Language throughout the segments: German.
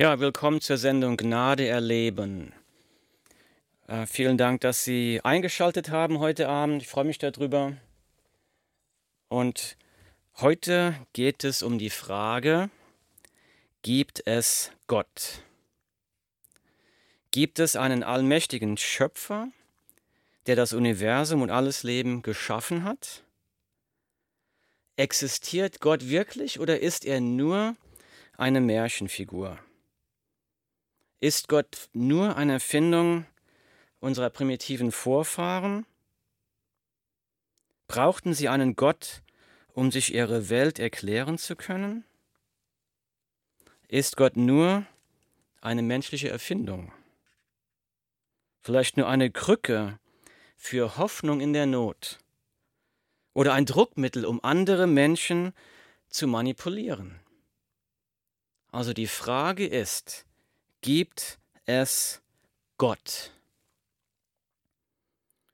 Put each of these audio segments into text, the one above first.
Ja, willkommen zur Sendung Gnade erleben. Äh, vielen Dank, dass Sie eingeschaltet haben heute Abend. Ich freue mich darüber. Und heute geht es um die Frage, gibt es Gott? Gibt es einen allmächtigen Schöpfer, der das Universum und alles Leben geschaffen hat? Existiert Gott wirklich oder ist er nur eine Märchenfigur? Ist Gott nur eine Erfindung unserer primitiven Vorfahren? Brauchten sie einen Gott, um sich ihre Welt erklären zu können? Ist Gott nur eine menschliche Erfindung? Vielleicht nur eine Krücke für Hoffnung in der Not oder ein Druckmittel, um andere Menschen zu manipulieren? Also die Frage ist, gibt es Gott.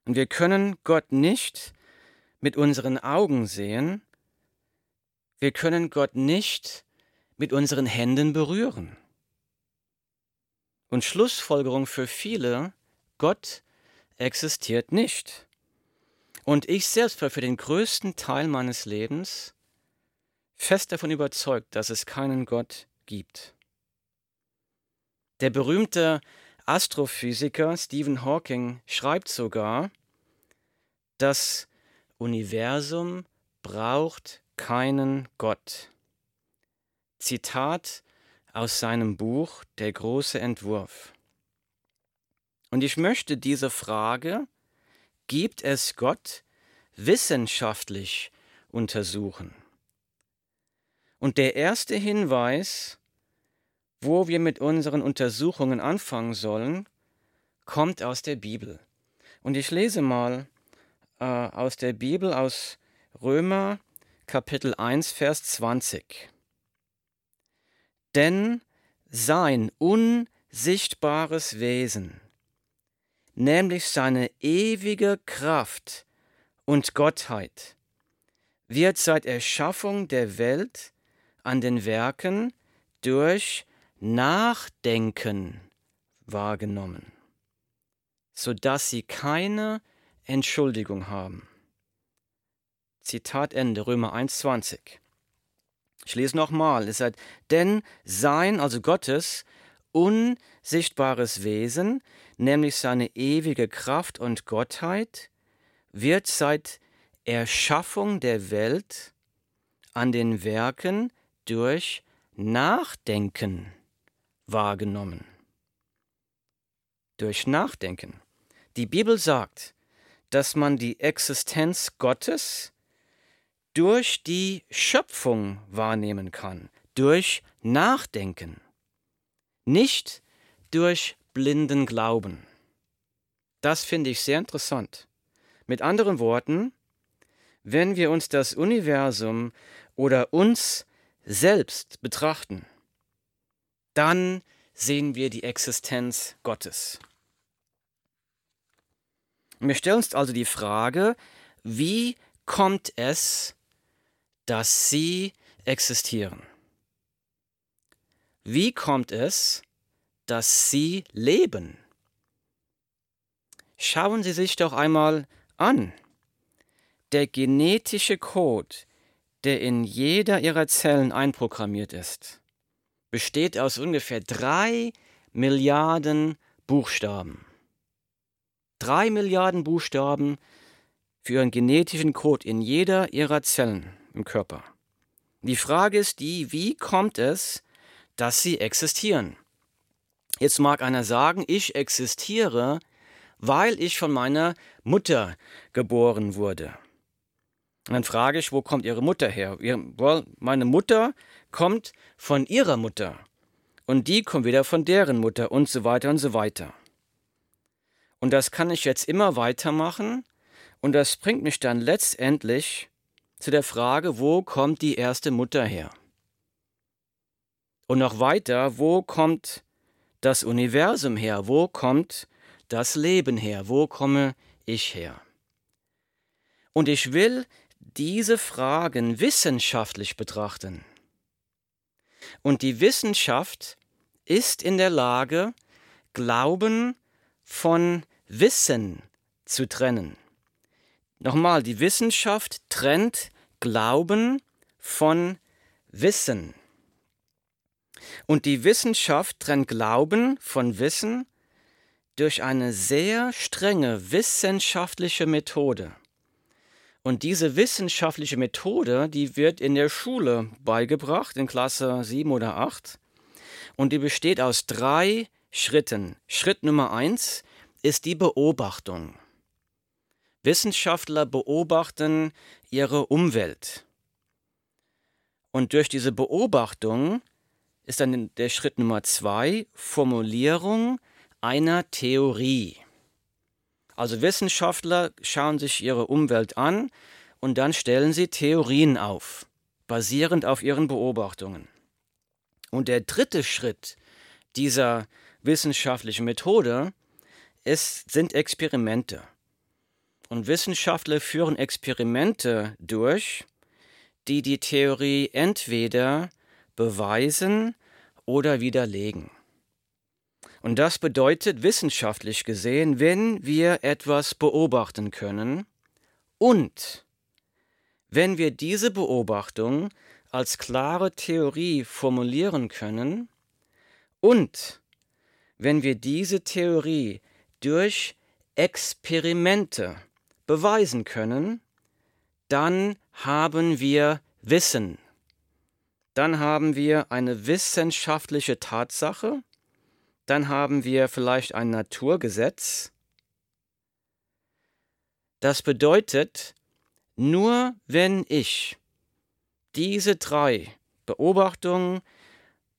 Und wir können Gott nicht mit unseren Augen sehen, wir können Gott nicht mit unseren Händen berühren. Und Schlussfolgerung für viele, Gott existiert nicht. Und ich selbst war für den größten Teil meines Lebens fest davon überzeugt, dass es keinen Gott gibt. Der berühmte Astrophysiker Stephen Hawking schreibt sogar, das Universum braucht keinen Gott. Zitat aus seinem Buch Der große Entwurf. Und ich möchte diese Frage, gibt es Gott, wissenschaftlich untersuchen. Und der erste Hinweis wo wir mit unseren Untersuchungen anfangen sollen, kommt aus der Bibel. Und ich lese mal äh, aus der Bibel aus Römer Kapitel 1, Vers 20. Denn sein unsichtbares Wesen, nämlich seine ewige Kraft und Gottheit, wird seit Erschaffung der Welt an den Werken durch Nachdenken wahrgenommen, sodass sie keine Entschuldigung haben. Zitat Ende, Römer 1,20. Ich lese nochmal, es sagt, denn sein, also Gottes, unsichtbares Wesen, nämlich seine ewige Kraft und Gottheit, wird seit Erschaffung der Welt an den Werken durch Nachdenken wahrgenommen. Durch Nachdenken. Die Bibel sagt, dass man die Existenz Gottes durch die Schöpfung wahrnehmen kann, durch Nachdenken, nicht durch blinden Glauben. Das finde ich sehr interessant. Mit anderen Worten, wenn wir uns das Universum oder uns selbst betrachten, dann sehen wir die Existenz Gottes. Wir stellen uns also die Frage, wie kommt es, dass sie existieren? Wie kommt es, dass sie leben? Schauen Sie sich doch einmal an. Der genetische Code, der in jeder Ihrer Zellen einprogrammiert ist, besteht aus ungefähr drei Milliarden Buchstaben. Drei Milliarden Buchstaben für ihren genetischen Code in jeder ihrer Zellen im Körper. Die Frage ist die, wie kommt es, dass sie existieren? Jetzt mag einer sagen, ich existiere, weil ich von meiner Mutter geboren wurde. Und dann frage ich, wo kommt Ihre Mutter her? Meine Mutter kommt von ihrer Mutter und die kommt wieder von deren Mutter und so weiter und so weiter. Und das kann ich jetzt immer weitermachen und das bringt mich dann letztendlich zu der Frage, wo kommt die erste Mutter her? Und noch weiter, wo kommt das Universum her? Wo kommt das Leben her? Wo komme ich her? Und ich will diese Fragen wissenschaftlich betrachten. Und die Wissenschaft ist in der Lage, Glauben von Wissen zu trennen. Nochmal, die Wissenschaft trennt Glauben von Wissen. Und die Wissenschaft trennt Glauben von Wissen durch eine sehr strenge wissenschaftliche Methode. Und diese wissenschaftliche Methode, die wird in der Schule beigebracht, in Klasse 7 oder 8. Und die besteht aus drei Schritten. Schritt Nummer eins ist die Beobachtung. Wissenschaftler beobachten ihre Umwelt. Und durch diese Beobachtung ist dann der Schritt Nummer zwei Formulierung einer Theorie. Also Wissenschaftler schauen sich ihre Umwelt an und dann stellen sie Theorien auf, basierend auf ihren Beobachtungen. Und der dritte Schritt dieser wissenschaftlichen Methode ist, sind Experimente. Und Wissenschaftler führen Experimente durch, die die Theorie entweder beweisen oder widerlegen. Und das bedeutet wissenschaftlich gesehen, wenn wir etwas beobachten können und wenn wir diese Beobachtung als klare Theorie formulieren können und wenn wir diese Theorie durch Experimente beweisen können, dann haben wir Wissen. Dann haben wir eine wissenschaftliche Tatsache, dann haben wir vielleicht ein Naturgesetz. Das bedeutet, nur wenn ich diese drei Beobachtungen,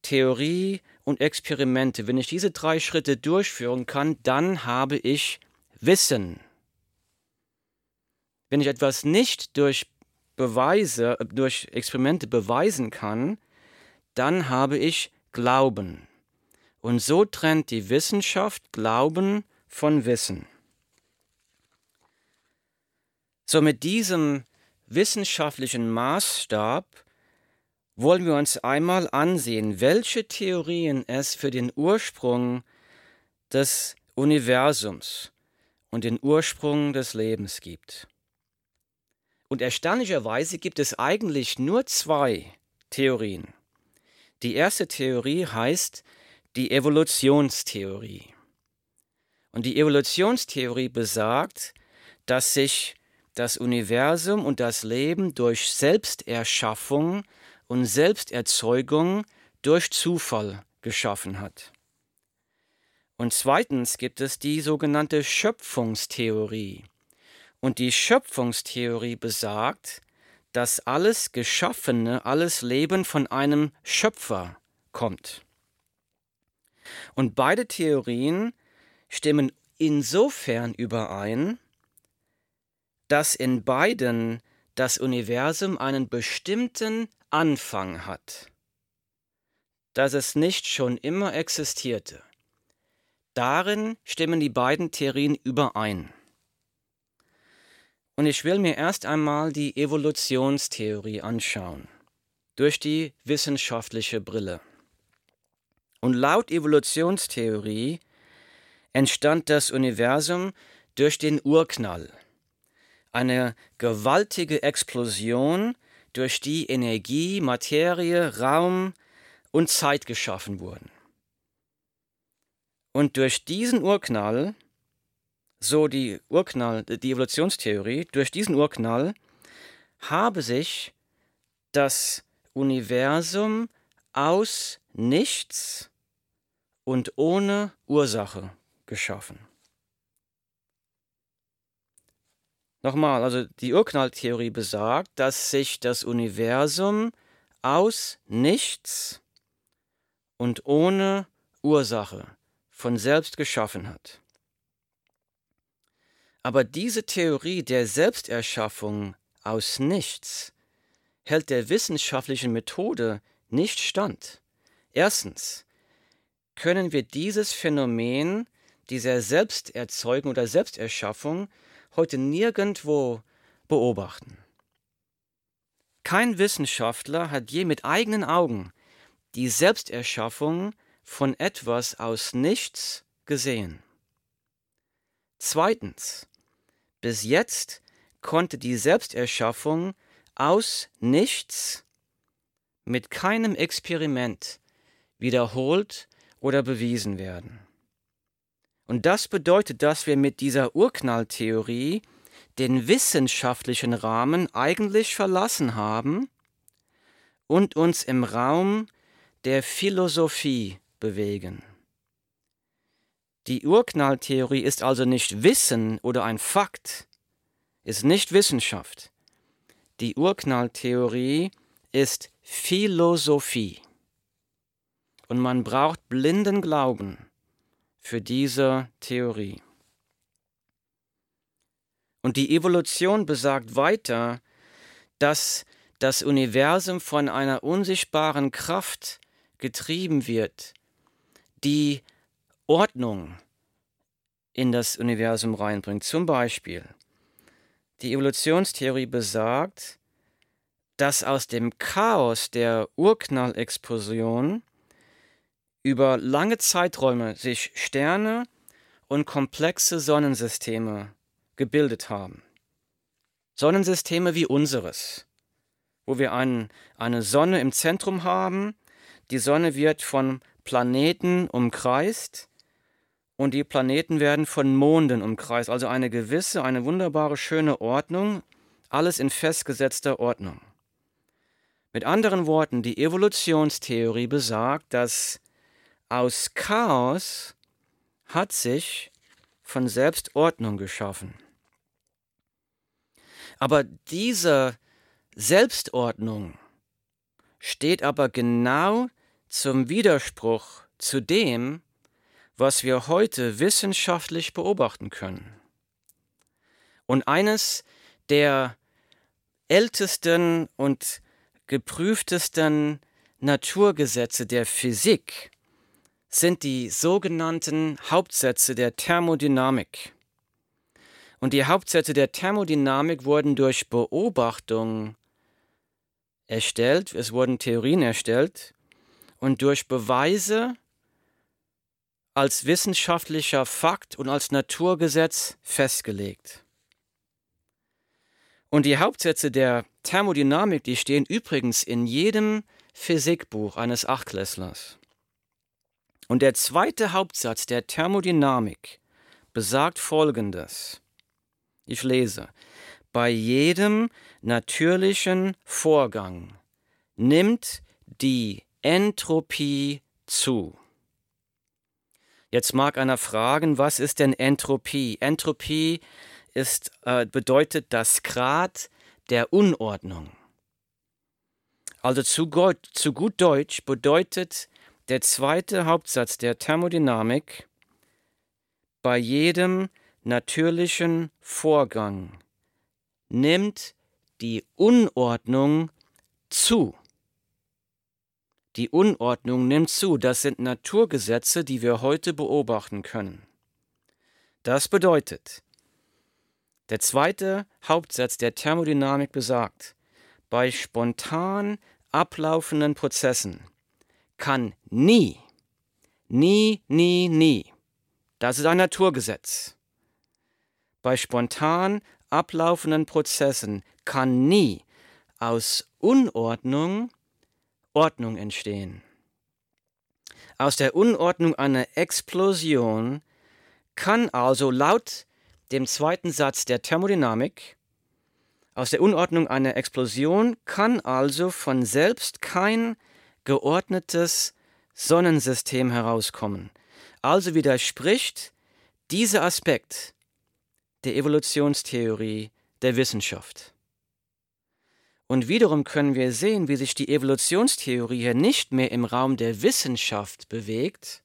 Theorie und Experimente, wenn ich diese drei Schritte durchführen kann, dann habe ich Wissen. Wenn ich etwas nicht durch Beweise, durch Experimente beweisen kann, dann habe ich Glauben. Und so trennt die Wissenschaft Glauben von Wissen. So mit diesem wissenschaftlichen Maßstab wollen wir uns einmal ansehen, welche Theorien es für den Ursprung des Universums und den Ursprung des Lebens gibt. Und erstaunlicherweise gibt es eigentlich nur zwei Theorien. Die erste Theorie heißt die Evolutionstheorie. Und die Evolutionstheorie besagt, dass sich das Universum und das Leben durch Selbsterschaffung und Selbsterzeugung durch Zufall geschaffen hat. Und zweitens gibt es die sogenannte Schöpfungstheorie. Und die Schöpfungstheorie besagt, dass alles Geschaffene, alles Leben von einem Schöpfer kommt. Und beide Theorien stimmen insofern überein, dass in beiden das Universum einen bestimmten Anfang hat, dass es nicht schon immer existierte. Darin stimmen die beiden Theorien überein. Und ich will mir erst einmal die Evolutionstheorie anschauen, durch die wissenschaftliche Brille. Und laut Evolutionstheorie entstand das Universum durch den Urknall, eine gewaltige Explosion, durch die Energie, Materie, Raum und Zeit geschaffen wurden. Und durch diesen Urknall, so die Urknall, die Evolutionstheorie, durch diesen Urknall habe sich das Universum aus nichts und ohne Ursache geschaffen. Nochmal, also die Urknalltheorie besagt, dass sich das Universum aus nichts und ohne Ursache von selbst geschaffen hat. Aber diese Theorie der Selbsterschaffung aus nichts hält der wissenschaftlichen Methode nicht stand. Erstens können wir dieses Phänomen dieser Selbsterzeugung oder Selbsterschaffung heute nirgendwo beobachten. Kein Wissenschaftler hat je mit eigenen Augen die Selbsterschaffung von etwas aus nichts gesehen. Zweitens, bis jetzt konnte die Selbsterschaffung aus nichts mit keinem Experiment wiederholt oder bewiesen werden. Und das bedeutet, dass wir mit dieser Urknalltheorie den wissenschaftlichen Rahmen eigentlich verlassen haben und uns im Raum der Philosophie bewegen. Die Urknalltheorie ist also nicht Wissen oder ein Fakt, ist nicht Wissenschaft. Die Urknalltheorie ist Philosophie. Und man braucht blinden Glauben für diese Theorie. Und die Evolution besagt weiter, dass das Universum von einer unsichtbaren Kraft getrieben wird, die Ordnung in das Universum reinbringt. Zum Beispiel, die Evolutionstheorie besagt, dass aus dem Chaos der Urknallexplosion über lange Zeiträume sich Sterne und komplexe Sonnensysteme gebildet haben. Sonnensysteme wie unseres, wo wir ein, eine Sonne im Zentrum haben, die Sonne wird von Planeten umkreist und die Planeten werden von Monden umkreist, also eine gewisse, eine wunderbare, schöne Ordnung, alles in festgesetzter Ordnung. Mit anderen Worten, die Evolutionstheorie besagt, dass aus Chaos hat sich von selbst Ordnung geschaffen. Aber diese Selbstordnung steht aber genau zum Widerspruch zu dem, was wir heute wissenschaftlich beobachten können. Und eines der ältesten und geprüftesten Naturgesetze der Physik sind die sogenannten Hauptsätze der Thermodynamik. Und die Hauptsätze der Thermodynamik wurden durch Beobachtung erstellt, es wurden Theorien erstellt und durch Beweise als wissenschaftlicher Fakt und als Naturgesetz festgelegt. Und die Hauptsätze der Thermodynamik, die stehen übrigens in jedem Physikbuch eines Achtklässlers. Und der zweite Hauptsatz der Thermodynamik besagt Folgendes. Ich lese, bei jedem natürlichen Vorgang nimmt die Entropie zu. Jetzt mag einer fragen, was ist denn Entropie? Entropie ist, äh, bedeutet das Grad der Unordnung. Also zu, Gott, zu gut Deutsch bedeutet der zweite Hauptsatz der Thermodynamik, bei jedem natürlichen Vorgang nimmt die Unordnung zu. Die Unordnung nimmt zu. Das sind Naturgesetze, die wir heute beobachten können. Das bedeutet, der zweite Hauptsatz der Thermodynamik besagt, bei spontan ablaufenden Prozessen kann nie, nie, nie, nie, das ist ein Naturgesetz, bei spontan ablaufenden Prozessen kann nie aus Unordnung Ordnung entstehen. Aus der Unordnung einer Explosion kann also laut dem zweiten Satz der Thermodynamik aus der Unordnung einer Explosion kann also von selbst kein geordnetes Sonnensystem herauskommen. Also widerspricht dieser Aspekt der Evolutionstheorie der Wissenschaft. Und wiederum können wir sehen, wie sich die Evolutionstheorie hier nicht mehr im Raum der Wissenschaft bewegt,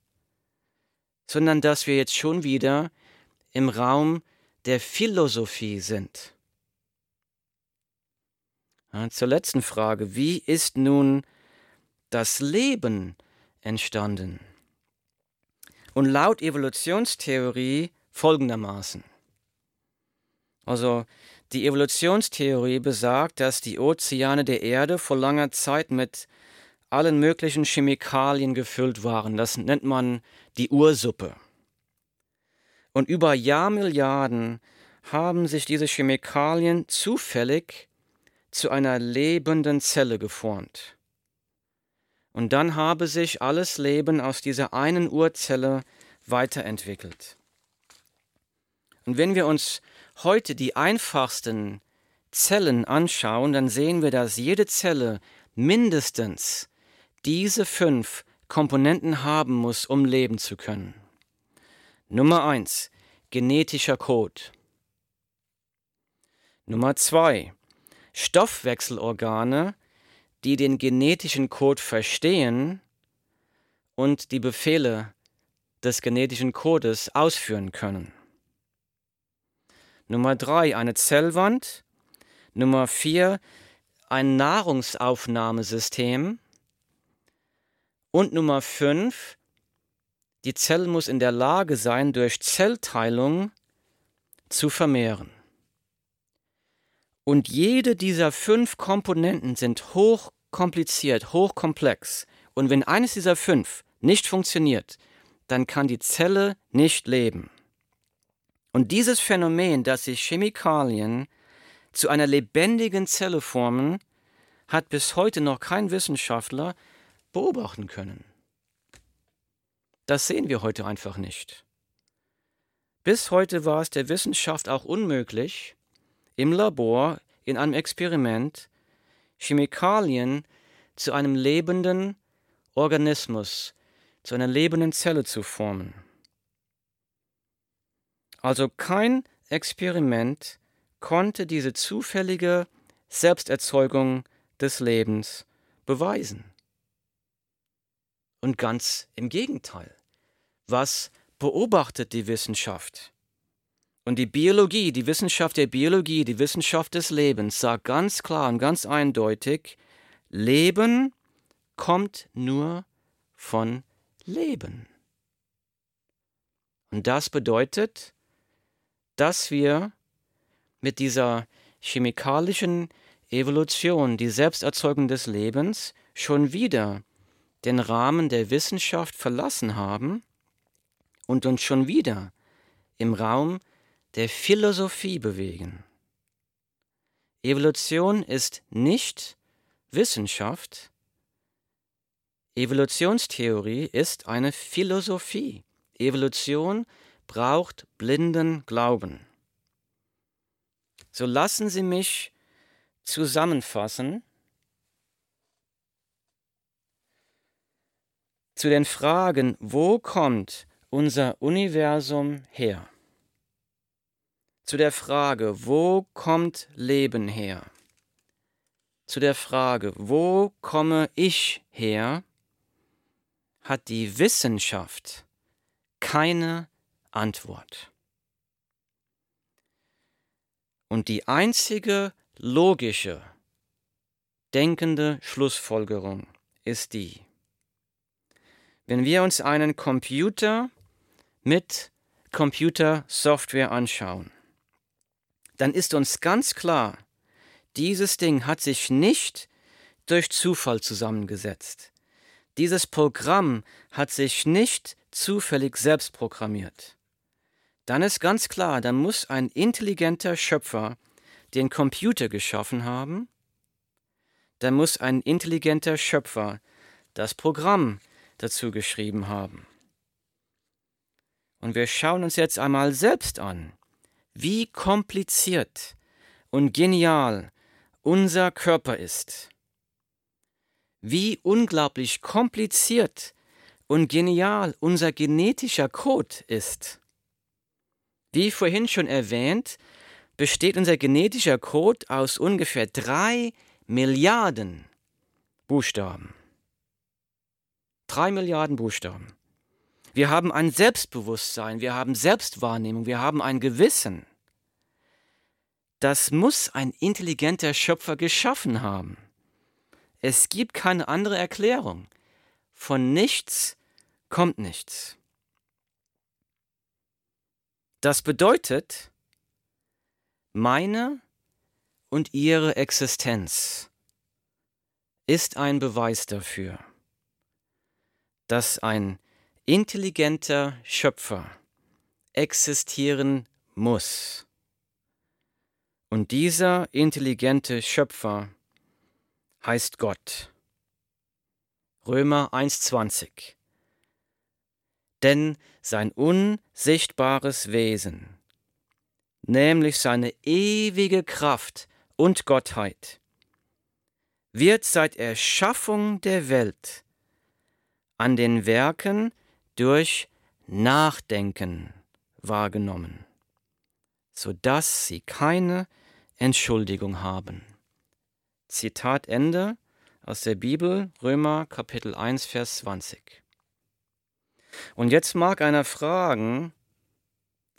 sondern dass wir jetzt schon wieder im Raum der Philosophie sind. Zur letzten Frage, wie ist nun das Leben entstanden? Und laut Evolutionstheorie folgendermaßen. Also die Evolutionstheorie besagt, dass die Ozeane der Erde vor langer Zeit mit allen möglichen Chemikalien gefüllt waren. Das nennt man die Ursuppe. Und über Jahrmilliarden haben sich diese Chemikalien zufällig zu einer lebenden Zelle geformt. Und dann habe sich alles Leben aus dieser einen Urzelle weiterentwickelt. Und wenn wir uns heute die einfachsten Zellen anschauen, dann sehen wir, dass jede Zelle mindestens diese fünf Komponenten haben muss, um leben zu können. Nummer eins genetischer Code. Nummer zwei Stoffwechselorgane, die den genetischen Code verstehen und die Befehle des genetischen Codes ausführen können. Nummer drei eine Zellwand. Nummer vier ein Nahrungsaufnahmesystem. Und Nummer 5, die Zelle muss in der Lage sein, durch Zellteilung zu vermehren. Und jede dieser fünf Komponenten sind hochkompliziert, hochkomplex. Und wenn eines dieser fünf nicht funktioniert, dann kann die Zelle nicht leben. Und dieses Phänomen, dass sich Chemikalien zu einer lebendigen Zelle formen, hat bis heute noch kein Wissenschaftler beobachten können. Das sehen wir heute einfach nicht. Bis heute war es der Wissenschaft auch unmöglich, im Labor, in einem Experiment, Chemikalien zu einem lebenden Organismus, zu einer lebenden Zelle zu formen. Also kein Experiment konnte diese zufällige Selbsterzeugung des Lebens beweisen. Und ganz im Gegenteil. Was beobachtet die Wissenschaft? Und die Biologie, die Wissenschaft der Biologie, die Wissenschaft des Lebens sagt ganz klar und ganz eindeutig, Leben kommt nur von Leben. Und das bedeutet, dass wir mit dieser chemikalischen Evolution, die Selbsterzeugung des Lebens, schon wieder den Rahmen der Wissenschaft verlassen haben und uns schon wieder im Raum der Philosophie bewegen. Evolution ist nicht Wissenschaft, Evolutionstheorie ist eine Philosophie. Evolution braucht blinden Glauben. So lassen Sie mich zusammenfassen zu den Fragen, wo kommt unser Universum her? Zu der Frage, wo kommt Leben her? Zu der Frage, wo komme ich her? hat die Wissenschaft keine Antwort. Und die einzige logische, denkende Schlussfolgerung ist die, wenn wir uns einen Computer mit Computersoftware anschauen, dann ist uns ganz klar, dieses Ding hat sich nicht durch Zufall zusammengesetzt. Dieses Programm hat sich nicht zufällig selbst programmiert dann ist ganz klar, da muss ein intelligenter Schöpfer den Computer geschaffen haben, da muss ein intelligenter Schöpfer das Programm dazu geschrieben haben. Und wir schauen uns jetzt einmal selbst an, wie kompliziert und genial unser Körper ist. Wie unglaublich kompliziert und genial unser genetischer Code ist. Wie vorhin schon erwähnt, besteht unser genetischer Code aus ungefähr drei Milliarden Buchstaben. Drei Milliarden Buchstaben. Wir haben ein Selbstbewusstsein, wir haben Selbstwahrnehmung, wir haben ein Gewissen. Das muss ein intelligenter Schöpfer geschaffen haben. Es gibt keine andere Erklärung. Von nichts kommt nichts. Das bedeutet, meine und ihre Existenz ist ein Beweis dafür. Dass ein intelligenter Schöpfer existieren muss. Und dieser intelligente Schöpfer heißt Gott. Römer 1.20. Denn sein unsichtbares Wesen, nämlich seine ewige Kraft und Gottheit, wird seit Erschaffung der Welt an den Werken durch Nachdenken wahrgenommen, so dass sie keine Entschuldigung haben. Zitat Ende aus der Bibel, Römer Kapitel 1, Vers 20. Und jetzt mag einer fragen,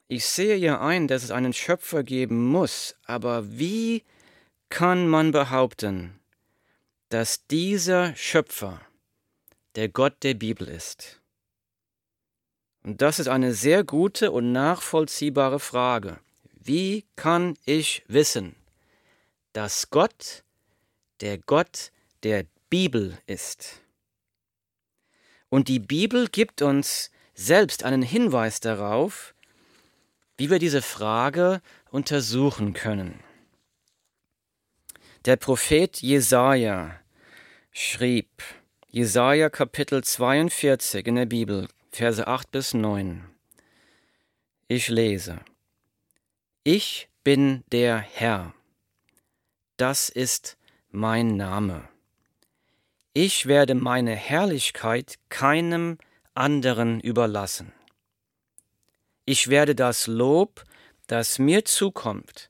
ich sehe ja ein, dass es einen Schöpfer geben muss, aber wie kann man behaupten, dass dieser Schöpfer der Gott der Bibel ist? Und das ist eine sehr gute und nachvollziehbare Frage. Wie kann ich wissen, dass Gott der Gott der Bibel ist? Und die Bibel gibt uns selbst einen Hinweis darauf, wie wir diese Frage untersuchen können. Der Prophet Jesaja schrieb, Jesaja Kapitel 42 in der Bibel, Verse 8 bis 9. Ich lese: Ich bin der Herr, das ist mein Name. Ich werde meine Herrlichkeit keinem anderen überlassen. Ich werde das Lob, das mir zukommt,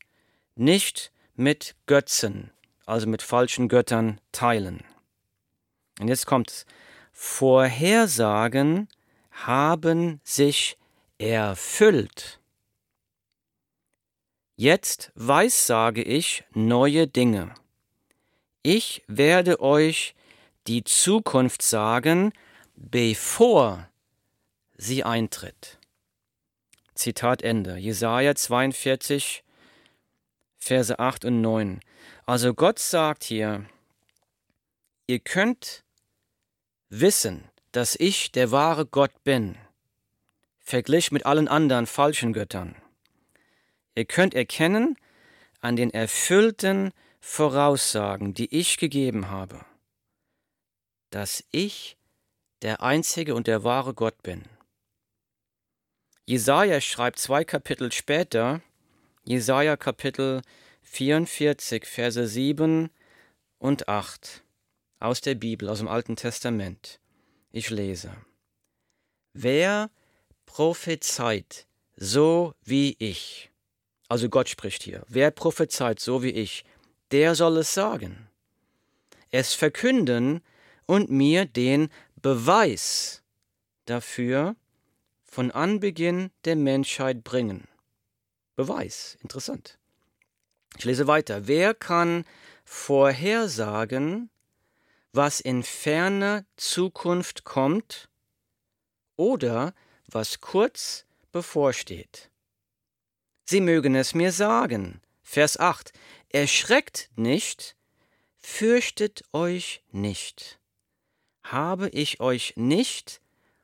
nicht mit Götzen, also mit falschen Göttern, teilen. Und jetzt kommt es. Vorhersagen haben sich erfüllt. Jetzt weissage ich neue Dinge. Ich werde euch die Zukunft sagen, bevor sie eintritt. Zitat Ende. Jesaja 42, Verse 8 und 9. Also Gott sagt hier, ihr könnt wissen, dass ich der wahre Gott bin, verglichen mit allen anderen falschen Göttern. Ihr könnt erkennen an den erfüllten Voraussagen, die ich gegeben habe, dass ich der einzige und der wahre Gott bin. Jesaja schreibt zwei Kapitel später, Jesaja Kapitel 44, Verse 7 und 8 aus der Bibel, aus dem Alten Testament. Ich lese. Wer prophezeit so wie ich, also Gott spricht hier, wer prophezeit so wie ich, der soll es sagen, es verkünden und mir den Beweis dafür von Anbeginn der Menschheit bringen. Beweis, interessant. Ich lese weiter. Wer kann vorhersagen, was in ferner Zukunft kommt oder was kurz bevorsteht. Sie mögen es mir sagen. Vers 8. Erschreckt nicht, fürchtet euch nicht. Habe ich euch nicht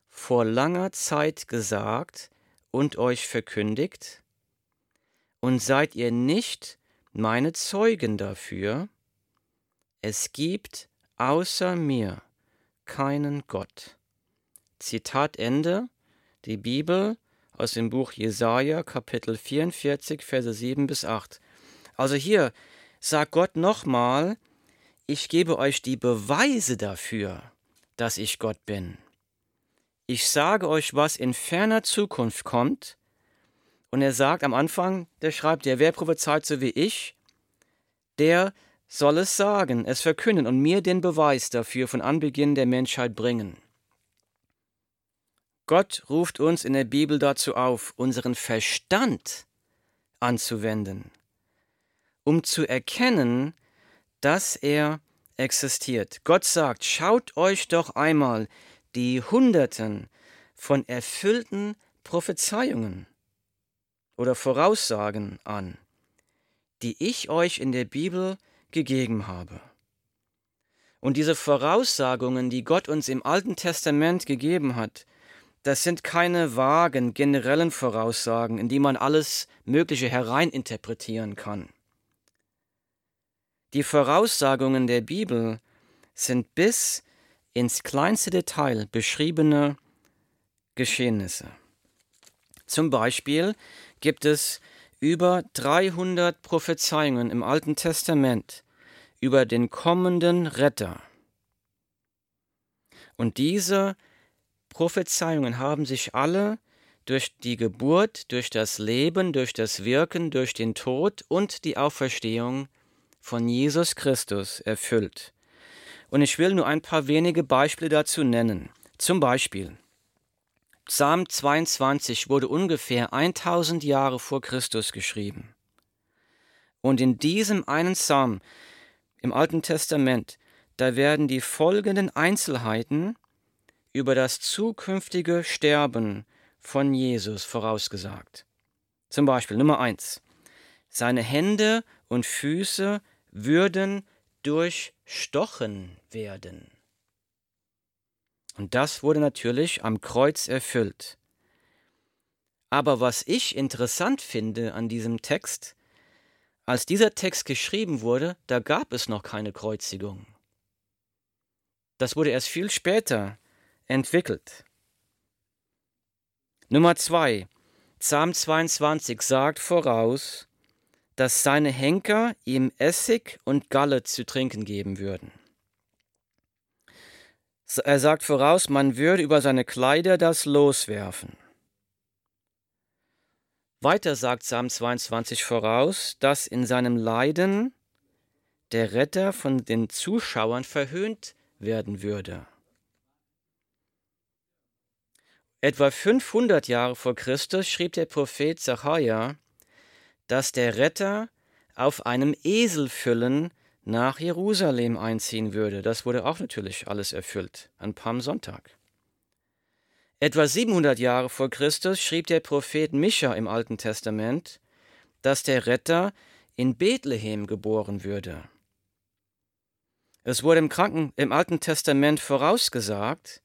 vor langer Zeit gesagt und euch verkündigt? Und seid ihr nicht meine Zeugen dafür? Es gibt außer mir keinen Gott. Zitat Ende, die Bibel aus dem Buch Jesaja, Kapitel 44, Verse 7 bis 8. Also hier sagt Gott nochmal, ich gebe euch die Beweise dafür, dass ich Gott bin. Ich sage euch, was in ferner Zukunft kommt. Und er sagt am Anfang, der schreibt, der wer prophezeit so wie ich, der soll es sagen, es verkünden und mir den Beweis dafür von Anbeginn der Menschheit bringen. Gott ruft uns in der Bibel dazu auf, unseren Verstand anzuwenden, um zu erkennen, dass er existiert. Gott sagt, schaut euch doch einmal die Hunderten von erfüllten Prophezeiungen oder Voraussagen an, die ich euch in der Bibel gegeben habe. Und diese Voraussagungen, die Gott uns im Alten Testament gegeben hat, das sind keine vagen, generellen Voraussagen, in die man alles Mögliche hereininterpretieren kann. Die Voraussagungen der Bibel sind bis ins kleinste Detail beschriebene Geschehnisse. Zum Beispiel gibt es über 300 Prophezeiungen im Alten Testament über den kommenden Retter. Und diese Prophezeiungen haben sich alle durch die Geburt, durch das Leben, durch das Wirken, durch den Tod und die Auferstehung von Jesus Christus erfüllt. Und ich will nur ein paar wenige Beispiele dazu nennen. Zum Beispiel Psalm 22 wurde ungefähr 1000 Jahre vor Christus geschrieben. Und in diesem einen Psalm im Alten Testament, da werden die folgenden Einzelheiten über das zukünftige Sterben von Jesus vorausgesagt. Zum Beispiel Nummer 1. Seine Hände und Füße würden durchstochen werden. Und das wurde natürlich am Kreuz erfüllt. Aber was ich interessant finde an diesem Text, als dieser Text geschrieben wurde, da gab es noch keine Kreuzigung. Das wurde erst viel später entwickelt. Nummer zwei. Psalm 22 sagt voraus, dass seine Henker ihm Essig und Galle zu trinken geben würden. Er sagt voraus, man würde über seine Kleider das loswerfen. Weiter sagt Psalm 22 voraus, dass in seinem Leiden der Retter von den Zuschauern verhöhnt werden würde. Etwa 500 Jahre vor Christus schrieb der Prophet Zachariah, dass der Retter auf einem Eselfüllen nach Jerusalem einziehen würde. Das wurde auch natürlich alles erfüllt an Palmsonntag. Etwa 700 Jahre vor Christus schrieb der Prophet Micha im Alten Testament, dass der Retter in Bethlehem geboren würde. Es wurde im, Kranken, im Alten Testament vorausgesagt,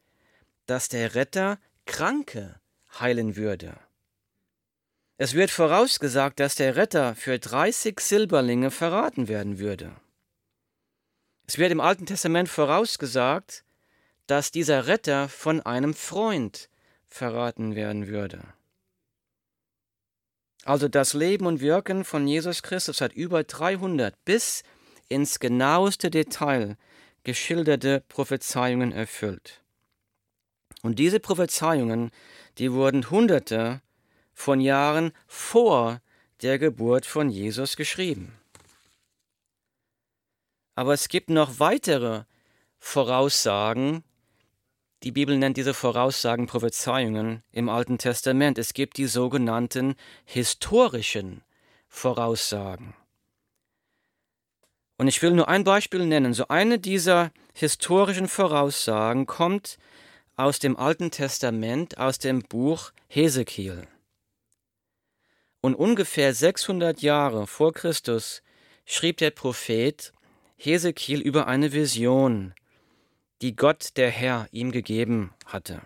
dass der Retter Kranke heilen würde. Es wird vorausgesagt, dass der Retter für 30 Silberlinge verraten werden würde. Es wird im Alten Testament vorausgesagt, dass dieser Retter von einem Freund verraten werden würde. Also das Leben und Wirken von Jesus Christus hat über 300 bis ins genaueste Detail geschilderte Prophezeiungen erfüllt. Und diese Prophezeiungen, die wurden hunderte von Jahren vor der Geburt von Jesus geschrieben. Aber es gibt noch weitere Voraussagen, die Bibel nennt diese Voraussagen Prophezeiungen im Alten Testament. Es gibt die sogenannten historischen Voraussagen. Und ich will nur ein Beispiel nennen. So eine dieser historischen Voraussagen kommt aus dem Alten Testament, aus dem Buch Hesekiel. Und ungefähr 600 Jahre vor Christus schrieb der Prophet Hesekiel über eine Vision, die Gott der Herr ihm gegeben hatte.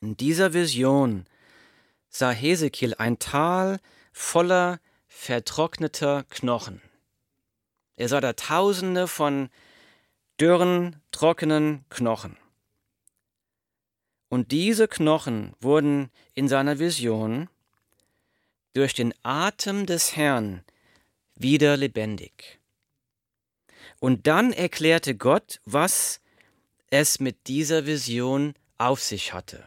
In dieser Vision sah Hesekiel ein Tal voller vertrockneter Knochen. Er sah da tausende von dürren, trockenen Knochen. Und diese Knochen wurden in seiner Vision durch den Atem des Herrn wieder lebendig. Und dann erklärte Gott, was es mit dieser Vision auf sich hatte.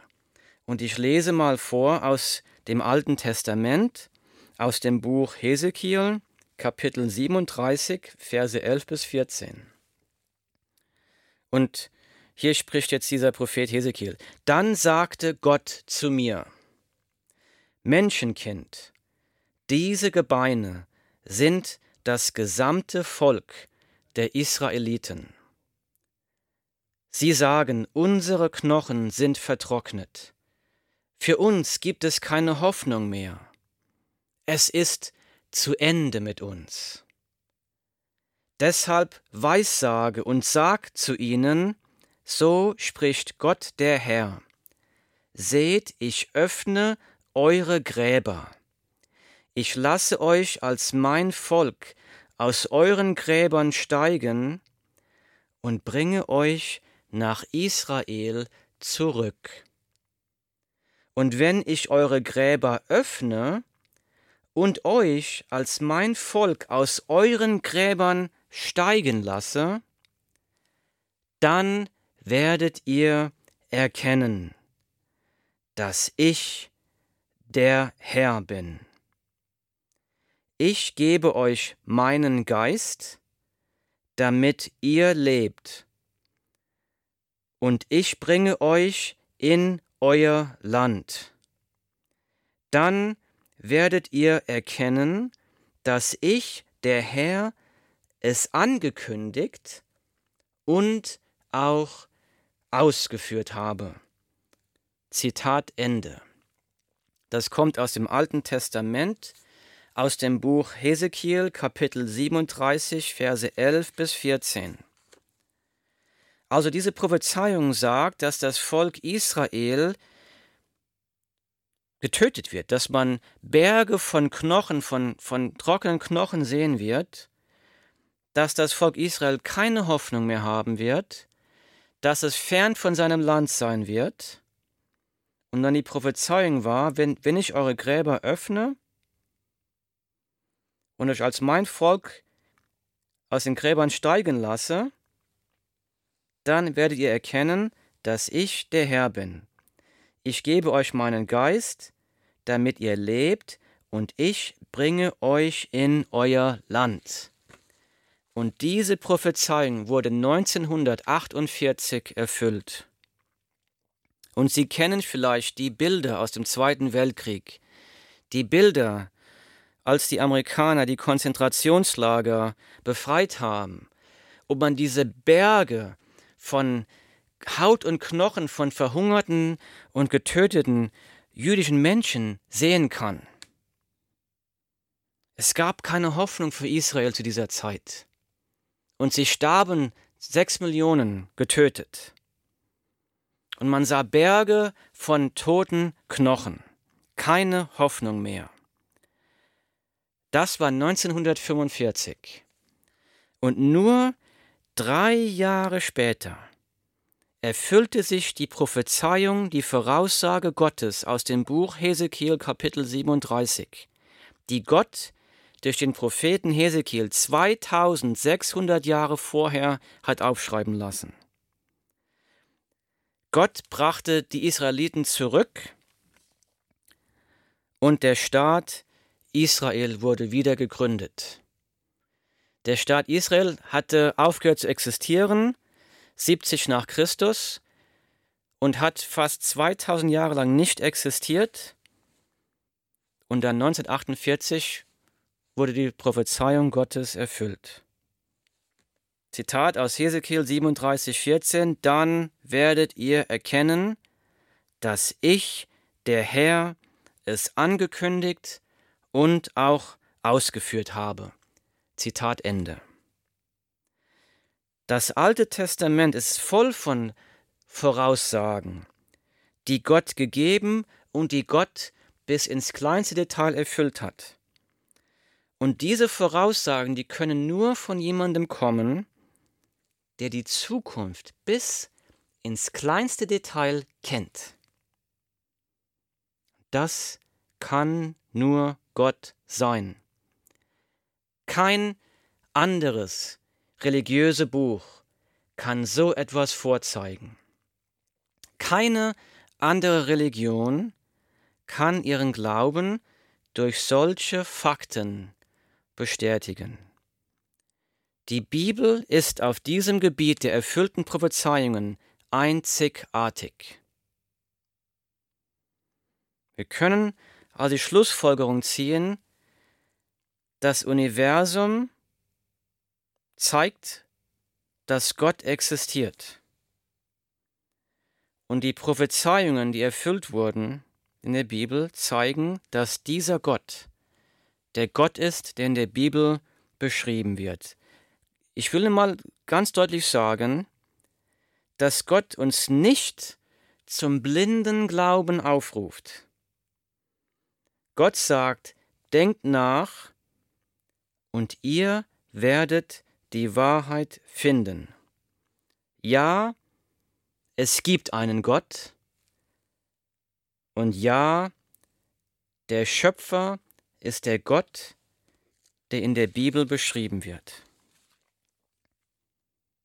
Und ich lese mal vor aus dem Alten Testament, aus dem Buch Hesekiel, Kapitel 37, Verse 11 bis 14. Und hier spricht jetzt dieser Prophet Hesekiel. Dann sagte Gott zu mir, Menschenkind, diese Gebeine sind das gesamte Volk der Israeliten. Sie sagen, unsere Knochen sind vertrocknet. Für uns gibt es keine Hoffnung mehr. Es ist zu Ende mit uns. Deshalb weissage und sag zu ihnen, so spricht Gott der Herr. Seht, ich öffne eure Gräber. Ich lasse euch als mein Volk aus euren Gräbern steigen und bringe euch nach Israel zurück. Und wenn ich eure Gräber öffne und euch als mein Volk aus euren Gräbern steigen lasse, dann werdet ihr erkennen, dass ich der Herr bin. Ich gebe euch meinen Geist, damit ihr lebt, und ich bringe euch in euer Land. Dann werdet ihr erkennen, dass ich, der Herr, es angekündigt und auch ausgeführt habe. Zitat Ende. Das kommt aus dem Alten Testament, aus dem Buch Hesekiel, Kapitel 37, Verse 11 bis 14. Also diese Prophezeiung sagt, dass das Volk Israel getötet wird, dass man Berge von Knochen, von, von trockenen Knochen sehen wird, dass das Volk Israel keine Hoffnung mehr haben wird, dass es fern von seinem Land sein wird. Und dann die Prophezeiung war, wenn, wenn ich eure Gräber öffne und euch als mein Volk aus den Gräbern steigen lasse, dann werdet ihr erkennen, dass ich der Herr bin. Ich gebe euch meinen Geist, damit ihr lebt, und ich bringe euch in euer Land. Und diese Prophezeiung wurde 1948 erfüllt. Und Sie kennen vielleicht die Bilder aus dem Zweiten Weltkrieg, die Bilder, als die Amerikaner die Konzentrationslager befreit haben, ob man diese Berge von Haut und Knochen von verhungerten und getöteten jüdischen Menschen sehen kann. Es gab keine Hoffnung für Israel zu dieser Zeit. Und sie starben sechs Millionen getötet. Und man sah Berge von toten Knochen. Keine Hoffnung mehr. Das war 1945. Und nur Drei Jahre später erfüllte sich die Prophezeiung, die Voraussage Gottes aus dem Buch Hesekiel Kapitel 37, die Gott durch den Propheten Hesekiel 2600 Jahre vorher hat aufschreiben lassen. Gott brachte die Israeliten zurück und der Staat Israel wurde wieder gegründet. Der Staat Israel hatte aufgehört zu existieren, 70 nach Christus, und hat fast 2000 Jahre lang nicht existiert. Und dann 1948 wurde die Prophezeiung Gottes erfüllt. Zitat aus Hesekiel 37,14: Dann werdet ihr erkennen, dass ich, der Herr, es angekündigt und auch ausgeführt habe. Zitat Ende. Das Alte Testament ist voll von Voraussagen, die Gott gegeben und die Gott bis ins kleinste Detail erfüllt hat. Und diese Voraussagen, die können nur von jemandem kommen, der die Zukunft bis ins kleinste Detail kennt. Das kann nur Gott sein. Kein anderes religiöse Buch kann so etwas vorzeigen. Keine andere Religion kann ihren Glauben durch solche Fakten bestätigen. Die Bibel ist auf diesem Gebiet der erfüllten Prophezeiungen einzigartig. Wir können also die Schlussfolgerung ziehen, das Universum zeigt, dass Gott existiert. Und die Prophezeiungen, die erfüllt wurden in der Bibel, zeigen, dass dieser Gott der Gott ist, der in der Bibel beschrieben wird. Ich will mal ganz deutlich sagen, dass Gott uns nicht zum blinden Glauben aufruft. Gott sagt, denkt nach und ihr werdet die Wahrheit finden. Ja, es gibt einen Gott und ja, der Schöpfer ist der Gott, der in der Bibel beschrieben wird.